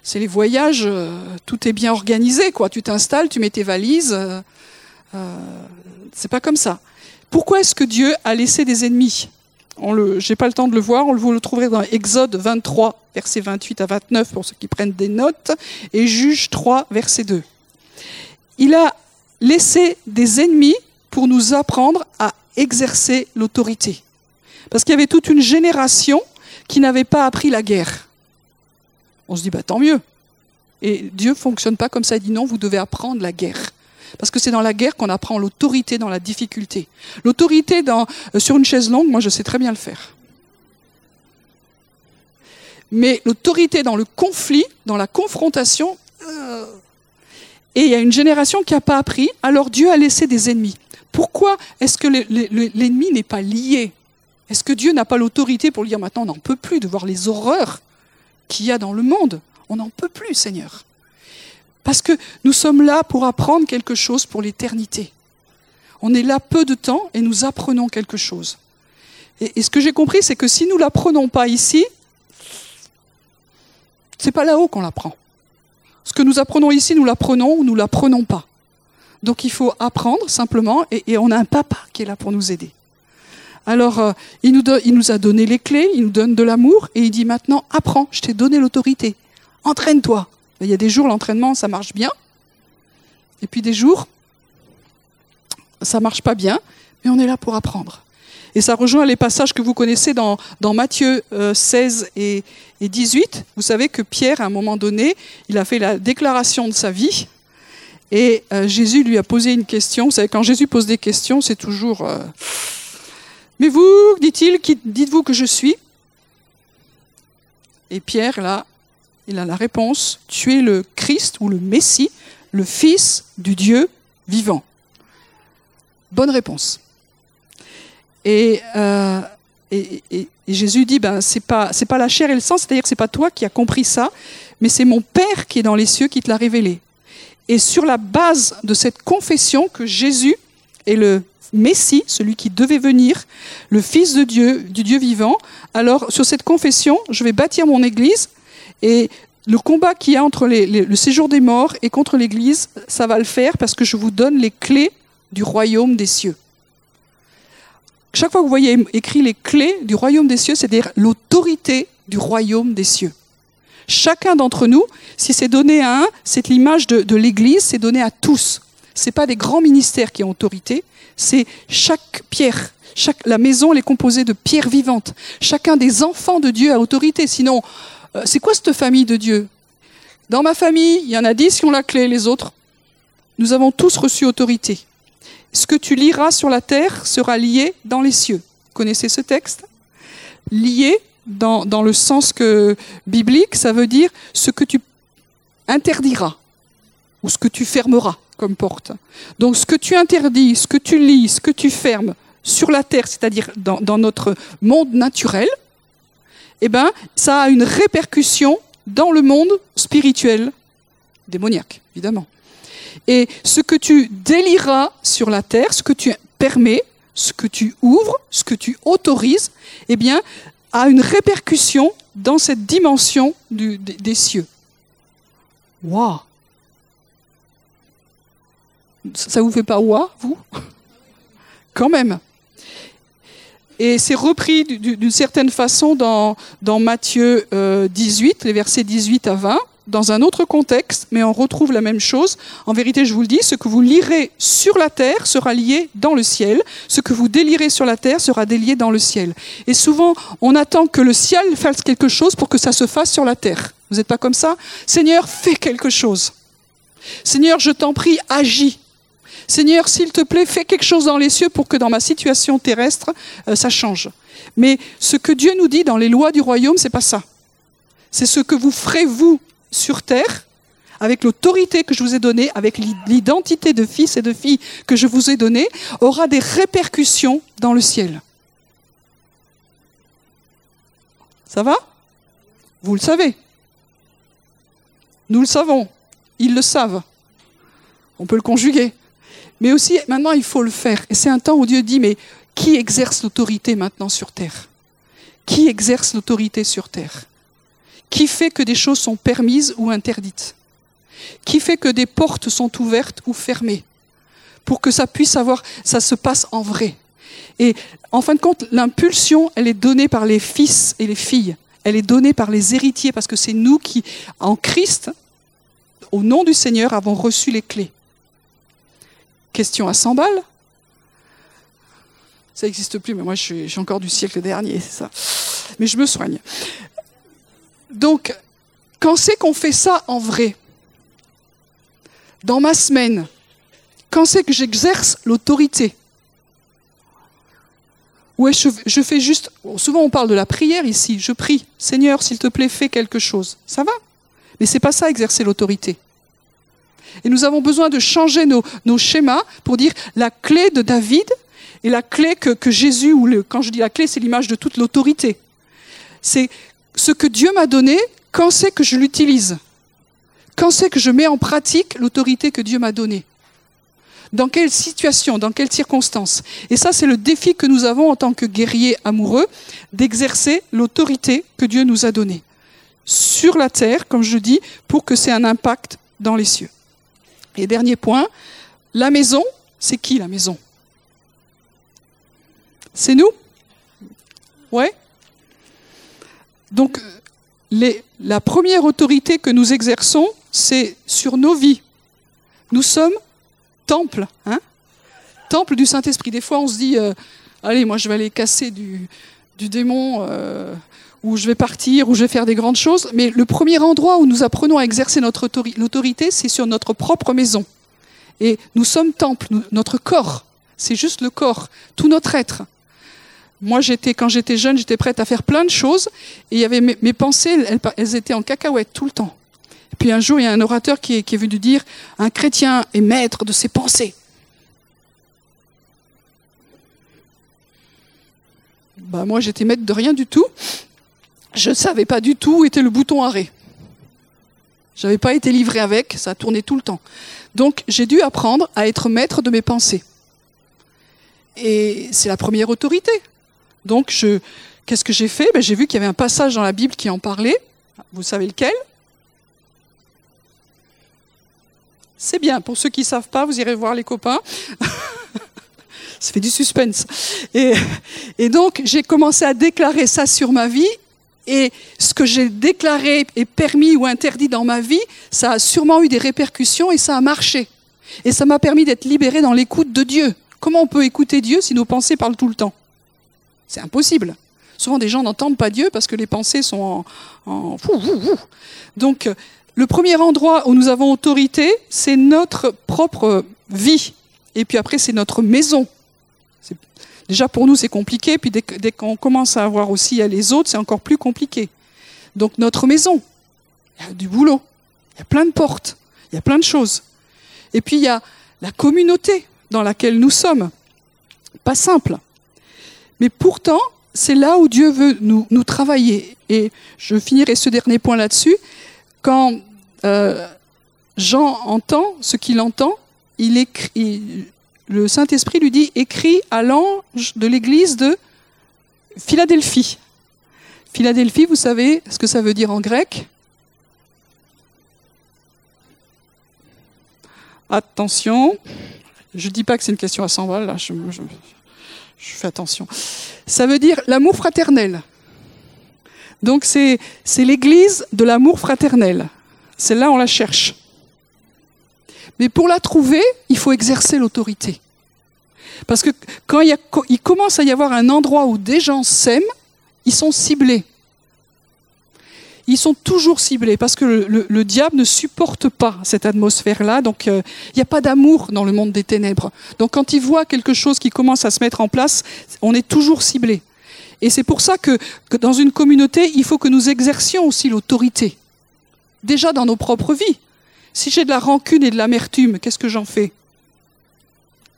C'est les voyages, euh, tout est bien organisé, quoi. Tu t'installes, tu mets tes valises. Euh, euh, c'est pas comme ça. Pourquoi est-ce que Dieu a laissé des ennemis? Je n'ai pas le temps de le voir, on vous le trouverez dans Exode 23, versets 28 à 29 pour ceux qui prennent des notes, et Juge 3, verset 2. Il a laissé des ennemis pour nous apprendre à exercer l'autorité. Parce qu'il y avait toute une génération qui n'avaient pas appris la guerre. On se dit, bah, tant mieux. Et Dieu fonctionne pas comme ça. Il dit non, vous devez apprendre la guerre. Parce que c'est dans la guerre qu'on apprend l'autorité dans la difficulté. L'autorité euh, sur une chaise longue, moi je sais très bien le faire. Mais l'autorité dans le conflit, dans la confrontation, euh, et il y a une génération qui n'a pas appris, alors Dieu a laissé des ennemis. Pourquoi est-ce que l'ennemi n'est pas lié? Est-ce que Dieu n'a pas l'autorité pour lui dire maintenant on n'en peut plus de voir les horreurs qu'il y a dans le monde On n'en peut plus, Seigneur. Parce que nous sommes là pour apprendre quelque chose pour l'éternité. On est là peu de temps et nous apprenons quelque chose. Et, ce que j'ai compris, c'est que si nous l'apprenons pas ici, c'est pas là-haut qu'on l'apprend. Ce que nous apprenons ici, nous l'apprenons ou nous l'apprenons pas. Donc il faut apprendre simplement et, on a un papa qui est là pour nous aider. Alors euh, il, nous a donné les clés, il nous donne de l'amour et il dit maintenant apprends, je t'ai donné l'autorité. Entraîne-toi. Il y a des jours, l'entraînement, ça marche bien. Et puis des jours, ça marche pas bien, mais on est là pour apprendre. Et ça rejoint les passages que vous connaissez dans, Matthieu 16 euh, et, et 18. Vous savez que Pierre, à un moment donné, il a fait la déclaration de sa vie. Et euh, Jésus lui a posé une question. Vous savez, quand Jésus pose des questions, c'est toujours... mais vous, dit-il, qui dites-vous que je suis? Et Pierre, là, il a la réponse, tu es le Christ ou le Messie, le Fils du Dieu vivant. Bonne réponse. Et, euh, Jésus dit, ben, c'est pas, la chair et le sang, c'est-à-dire que c'est pas toi qui as compris ça, mais c'est mon Père qui est dans les cieux qui te l'a révélé. Et sur la base de cette confession que Jésus est le Messie, celui qui devait venir, le Fils de Dieu, du Dieu vivant, alors sur cette confession, je vais bâtir mon Église et le combat qu'il y a entre le séjour des morts et contre l'Église, ça va le faire parce que je vous donne les clés du royaume des cieux. Chaque fois que vous voyez écrit les clés du royaume des cieux, c'est-à-dire l'autorité du royaume des cieux. Chacun d'entre nous, si c'est donné à un, c'est l'image de, l'Église, c'est donné à tous. Ce pas des grands ministères qui ont autorité, c'est chaque pierre, la maison elle est composée de pierres vivantes. Chacun des enfants de Dieu a autorité. Sinon, euh, c'est quoi cette famille de Dieu? Dans ma famille, il y en a dix qui ont la clé, les autres, nous avons tous reçu autorité. Ce que tu liras sur la terre sera lié dans les cieux. Vous connaissez ce texte? Lié dans, dans le sens que biblique, ça veut dire ce que tu interdiras ou ce que tu fermeras comme porte. Donc ce que tu interdis, ce que tu lis, ce que tu fermes sur la terre, c'est-à-dire dans, notre monde naturel, eh ben, ça a une répercussion dans le monde spirituel, démoniaque, évidemment. Et ce que tu délieras sur la terre, ce que tu permets, ce que tu ouvres, ce que tu autorises, eh bien, a une répercussion dans cette dimension du, des, cieux. Waouh Ça vous fait pas waouh, vous? Quand même. Et c'est repris d'une certaine façon dans, dans Matthieu 18, euh, les versets 18 à 20, dans un autre contexte, mais on retrouve la même chose. En vérité, je vous le dis, ce que vous lirez sur la terre sera lié dans le ciel, ce que vous délirez sur la terre sera délié dans le ciel. Et souvent, on attend que le ciel fasse quelque chose pour que ça se fasse sur la terre. Vous n'êtes pas comme ça? Seigneur, fais quelque chose. Seigneur, je t'en prie, agis. Seigneur, s'il te plaît, fais quelque chose dans les cieux pour que dans ma situation terrestre, euh, ça change. Mais ce que Dieu nous dit dans les lois du royaume, c'est pas ça. C'est ce que vous ferez vous sur terre, avec l'autorité que je vous ai donnée, avec l'identité de fils et de filles que je vous ai donnée, aura des répercussions dans le ciel. Ça va? Vous le savez. Nous le savons. Ils le savent. On peut le conjuguer. Mais aussi, maintenant, il faut le faire. Et c'est un temps où Dieu dit, mais qui exerce l'autorité maintenant sur terre? Qui exerce l'autorité sur terre? Qui fait que des choses sont permises ou interdites? Qui fait que des portes sont ouvertes ou fermées? Pour que ça puisse avoir, ça se passe en vrai. Et en fin de compte, l'impulsion, elle est donnée par les fils et les filles. Elle est donnée par les héritiers parce que c'est nous qui, en Christ, au nom du Seigneur, avons reçu les clés. Question à 100 balles Ça n'existe plus, mais moi je encore du siècle dernier, c'est ça. mais je me soigne. Donc, quand c'est qu'on fait ça en vrai Dans ma semaine, quand c'est que j'exerce l'autorité Ou est-ce que je fais juste... Souvent on parle de la prière ici, je prie, Seigneur, s'il te plaît, fais quelque chose. Ça va Mais c'est pas ça exercer l'autorité. Et nous avons besoin de changer nos, schémas pour dire la clé de David et la clé que, Jésus, ou quand je dis la clé, c'est l'image de toute l'autorité. C'est ce que Dieu m'a donné, quand c'est que je l'utilise? Quand c'est que je mets en pratique l'autorité que Dieu m'a donnée? Dans quelle situation Dans quelles circonstances? Et ça, c'est le défi que nous avons en tant que guerriers amoureux, d'exercer l'autorité que Dieu nous a donnée sur la terre, comme je dis, pour que c'est un impact dans les cieux. Et dernier point, la maison, c'est qui la maison? C'est nous? Ouais. Donc, les, la première autorité que nous exerçons, c'est sur nos vies. Nous sommes temple, hein? Temple du Saint-Esprit. Des fois, on se dit, euh, allez, moi, je vais aller casser du, du démon, euh, ou je vais partir, ou je vais faire des grandes choses. Mais le premier endroit où nous apprenons à exercer notre autorité, c'est sur notre propre maison. Et nous sommes temple, notre corps. C'est juste le corps, tout notre être. Moi, j'étais, quand j'étais jeune, j'étais prête à faire plein de choses, et il y avait mes, pensées, elles, étaient en cacahuète tout le temps. Et puis un jour, il y a un orateur qui est, qui est venu dire, un chrétien est maître de ses pensées. Bah, moi, j'étais maître de rien du tout. Je ne savais pas du tout où était le bouton arrêt. J'avais pas été livré avec, ça tournait tout le temps. Donc, j'ai dû apprendre à être maître de mes pensées. Et c'est la première autorité. Donc, je, qu'est-ce que j'ai fait? Ben, J'ai vu qu'il y avait un passage dans la Bible qui en parlait. Vous savez lequel? C'est bien. Pour ceux qui ne savent pas, vous irez voir les copains. ça fait du suspense. Et donc, j'ai commencé à déclarer ça sur ma vie. Et ce que j'ai déclaré et permis ou interdit dans ma vie, ça a sûrement eu des répercussions et ça a marché. Et ça m'a permis d'être libéré dans l'écoute de Dieu. Comment on peut écouter Dieu si nos pensées parlent tout le temps? C'est impossible. Souvent, des gens n'entendent pas Dieu parce que les pensées sont en... Donc, le premier endroit où nous avons autorité, c'est notre propre vie. Et puis après, c'est notre maison. Déjà, pour nous, c'est compliqué. Puis dès, qu'on commence à avoir aussi les autres, c'est encore plus compliqué. Donc, notre maison, il y a du boulot. Il y a plein de portes. Il y a plein de choses. Et puis, il y a la communauté dans laquelle nous sommes. Pas simple. Mais pourtant, c'est là où Dieu veut nous, travailler. Et je finirai ce dernier point là-dessus. Quand euh, Jean entend ce qu'il entend, il écrit, le Saint-Esprit lui dit écrit à l'ange de l'église de Philadelphie. Philadelphie, vous savez ce que ça veut dire en grec? Attention, je ne dis pas que c'est une question à 100 balles, là, je, je fais attention. Ça veut dire l'amour fraternel. Donc c'est, l'église de l'amour fraternel. C'est là on la cherche. Mais pour la trouver, il faut exercer l'autorité. Parce que quand il, commence à y avoir un endroit où des gens s'aiment, ils sont ciblés ils sont toujours ciblés parce que le, diable ne supporte pas cette atmosphère-là. Donc, euh, il n'y a pas d'amour dans le monde des ténèbres. Donc, quand il voit quelque chose qui commence à se mettre en place, on est toujours ciblé. Et c'est pour ça que, que dans une communauté, il faut que nous exercions aussi l'autorité. Déjà dans nos propres vies. Si j'ai de la rancune et de l'amertume, qu'est-ce que j'en fais?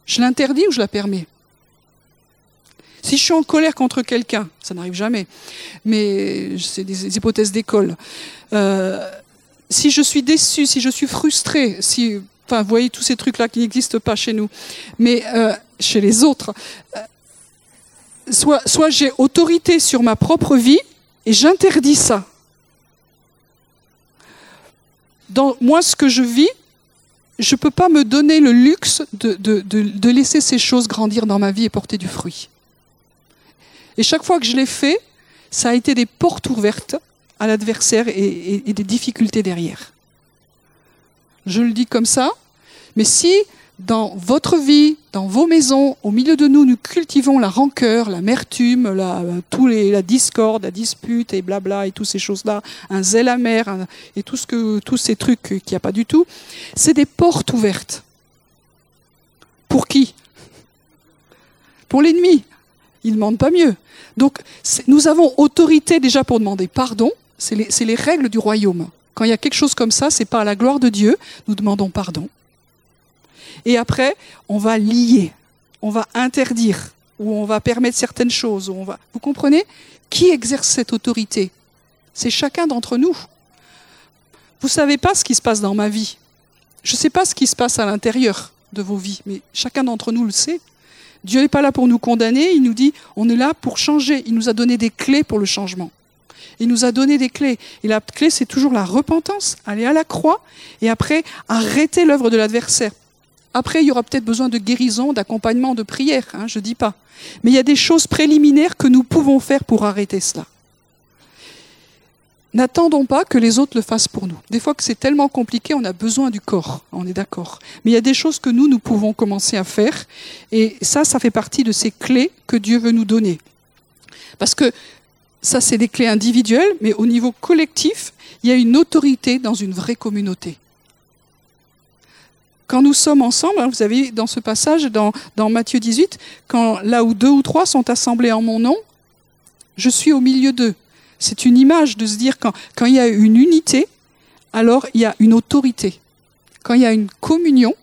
Je l'interdis ou je la permets? Si je suis en colère contre quelqu'un, ça n'arrive jamais, mais c'est des hypothèses d'école. Euh, si je suis déçu, si je suis frustré, si, enfin, vous voyez tous ces trucs-là qui n'existent pas chez nous, mais euh, chez les autres, euh, soit, soit j'ai autorité sur ma propre vie et j'interdis ça. Moi, ce que je vis, je ne peux pas me donner le luxe de laisser ces choses grandir dans ma vie et porter du fruit. Et chaque fois que je l'ai fait, ça a été des portes ouvertes à l'adversaire et, des difficultés derrière. Je le dis comme ça, mais si dans votre vie, dans vos maisons, au milieu de nous, nous cultivons la rancœur, l'amertume, la, tous les, la discorde, la dispute et blabla et toutes ces choses-là, un zèle amer et tous ces trucs qu'il n'y a pas du tout, c'est des portes ouvertes. Pour qui? Pour l'ennemi. Il ne demande pas mieux. Donc, nous avons autorité déjà pour demander pardon. C'est les, les règles du royaume. Quand il y a quelque chose comme ça, c'est pas à la gloire de Dieu, nous demandons pardon. Et après, on va lier, on va interdire, ou on va permettre certaines choses. on va... Vous comprenez Qui exerce cette autorité C'est chacun d'entre nous. Vous ne savez pas ce qui se passe dans ma vie. Je ne sais pas ce qui se passe à l'intérieur de vos vies, mais chacun d'entre nous le sait. Dieu n'est pas là pour nous condamner, il nous dit on est là pour changer. Il nous a donné des clés pour le changement. Il nous a donné des clés. Et la clé, c'est toujours la repentance, aller à la croix, et après arrêter l'œuvre de l'adversaire. Après, il y aura peut-être besoin de guérison, d'accompagnement, de prière, hein, je ne dis pas. Mais il y a des choses préliminaires que nous pouvons faire pour arrêter cela. N'attendons pas que les autres le fassent pour nous. Des fois que c'est tellement compliqué, on a besoin du corps, on est d'accord. Mais il y a des choses que nous, nous pouvons commencer à faire. Et ça, ça fait partie de ces clés que Dieu veut nous donner. Parce que ça, c'est des clés individuelles, mais au niveau collectif, il y a une autorité dans une vraie communauté. Quand nous sommes ensemble, hein, vous avez dans ce passage, dans, Matthieu 18, quand là où deux ou trois sont assemblés en mon nom, je suis au milieu d'eux. C'est une image de se dire quand, quand il y a une unité, alors il y a une autorité. Quand il y a une communion,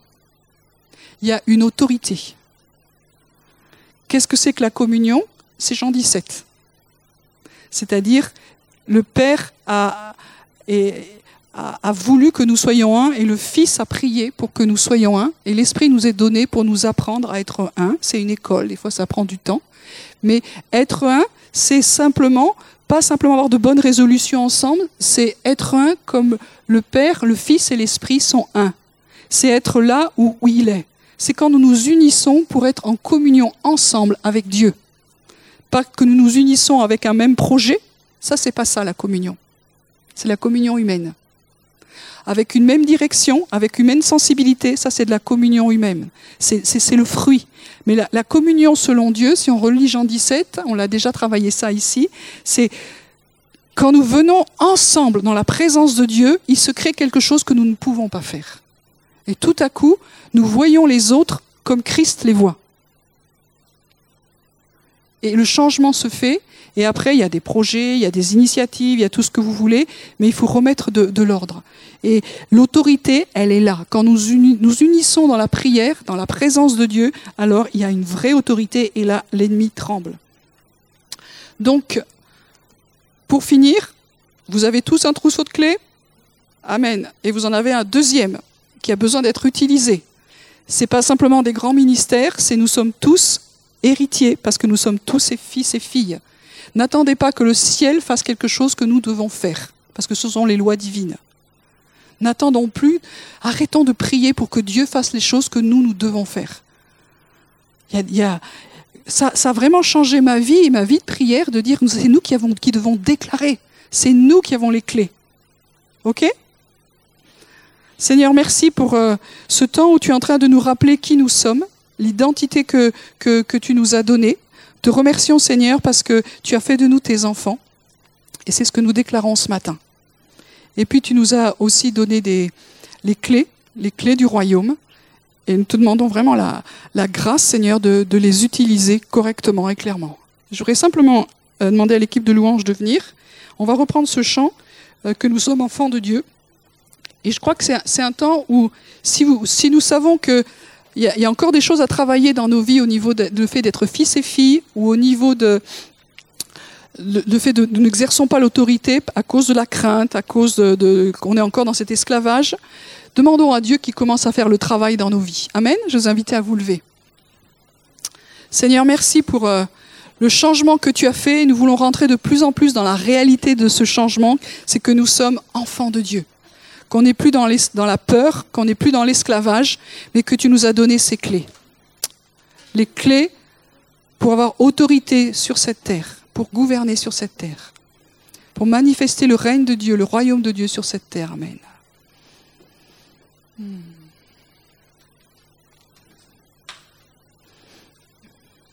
il y a une autorité. Qu'est-ce que c'est que la communion? C'est Jean 17. C'est-à-dire, le Père a, a, voulu que nous soyons un et le Fils a prié pour que nous soyons un et l'Esprit nous est donné pour nous apprendre à être un. C'est une école, des fois ça prend du temps. Mais être un, c'est simplement, pas simplement avoir de bonnes résolutions ensemble, c'est être un comme le Père, le Fils et l'Esprit sont un. C'est être là où, il est. C'est quand nous nous unissons pour être en communion ensemble avec Dieu. Pas que nous nous unissons avec un même projet, ça c'est pas ça la communion. C'est la communion humaine avec une même direction, avec une même sensibilité, ça c'est de la communion humaine. C'est le fruit. Mais la, communion selon Dieu, si on relit Jean 17, on l'a déjà travaillé ça ici, c'est quand nous venons ensemble dans la présence de Dieu, il se crée quelque chose que nous ne pouvons pas faire. Et tout à coup, nous voyons les autres comme Christ les voit. Et le changement se fait, et après, il y a des projets, il y a des initiatives, il y a tout ce que vous voulez, mais il faut remettre de, l'ordre. Et l'autorité, elle est là. Quand nous nous unissons dans la prière, dans la présence de Dieu, alors il y a une vraie autorité, et là, l'ennemi tremble. Donc, pour finir, vous avez tous un trousseau de clés? Amen. Et vous en avez un deuxième qui a besoin d'être utilisé. C'est pas simplement des grands ministères, c'est nous sommes tous héritiers parce que nous sommes tous ses fils et filles. N'attendez pas que le ciel fasse quelque chose que nous devons faire, parce que ce sont les lois divines. N'attendons plus, arrêtons de prier pour que Dieu fasse les choses que nous, nous devons faire. Il y a, ça, a vraiment changé ma vie et ma vie de prière de dire c'est nous qui, avons, qui devons déclarer, c'est nous qui avons les clés. OK? Seigneur, merci pour euh, ce temps où tu es en train de nous rappeler qui nous sommes, l'identité que, que tu nous as donnée. Te remercions Seigneur parce que tu as fait de nous tes enfants. Et c'est ce que nous déclarons ce matin. Et puis tu nous as aussi donné des, les clés, les clés du royaume. Et nous te demandons vraiment la, grâce, Seigneur, de, les utiliser correctement et clairement. J'aurais simplement euh, demandé à l'équipe de louange de venir. On va reprendre ce chant euh, que nous sommes enfants de Dieu. Et je crois que c'est un temps où, si nous savons que il y, a encore des choses à travailler dans nos vies au niveau du de fait d'être fils et filles ou au niveau de le, fait de, nous n'exerçons pas l'autorité à cause de la crainte, à cause de, de qu'on est encore dans cet esclavage. Demandons à Dieu qui commence à faire le travail dans nos vies. Amen. Je vous invite à vous lever. Seigneur, merci pour euh, le changement que tu as fait. Nous voulons rentrer de plus en plus dans la réalité de ce changement. C'est que nous sommes enfants de Dieu qu'on n'est plus dans, la peur, qu'on n'est plus dans l'esclavage, mais que tu nous as donné ces clés. Les clés pour avoir autorité sur cette terre, pour gouverner sur cette terre, pour manifester le règne de Dieu, le royaume de Dieu sur cette terre. Amen. Hmm.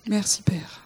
Merci Père.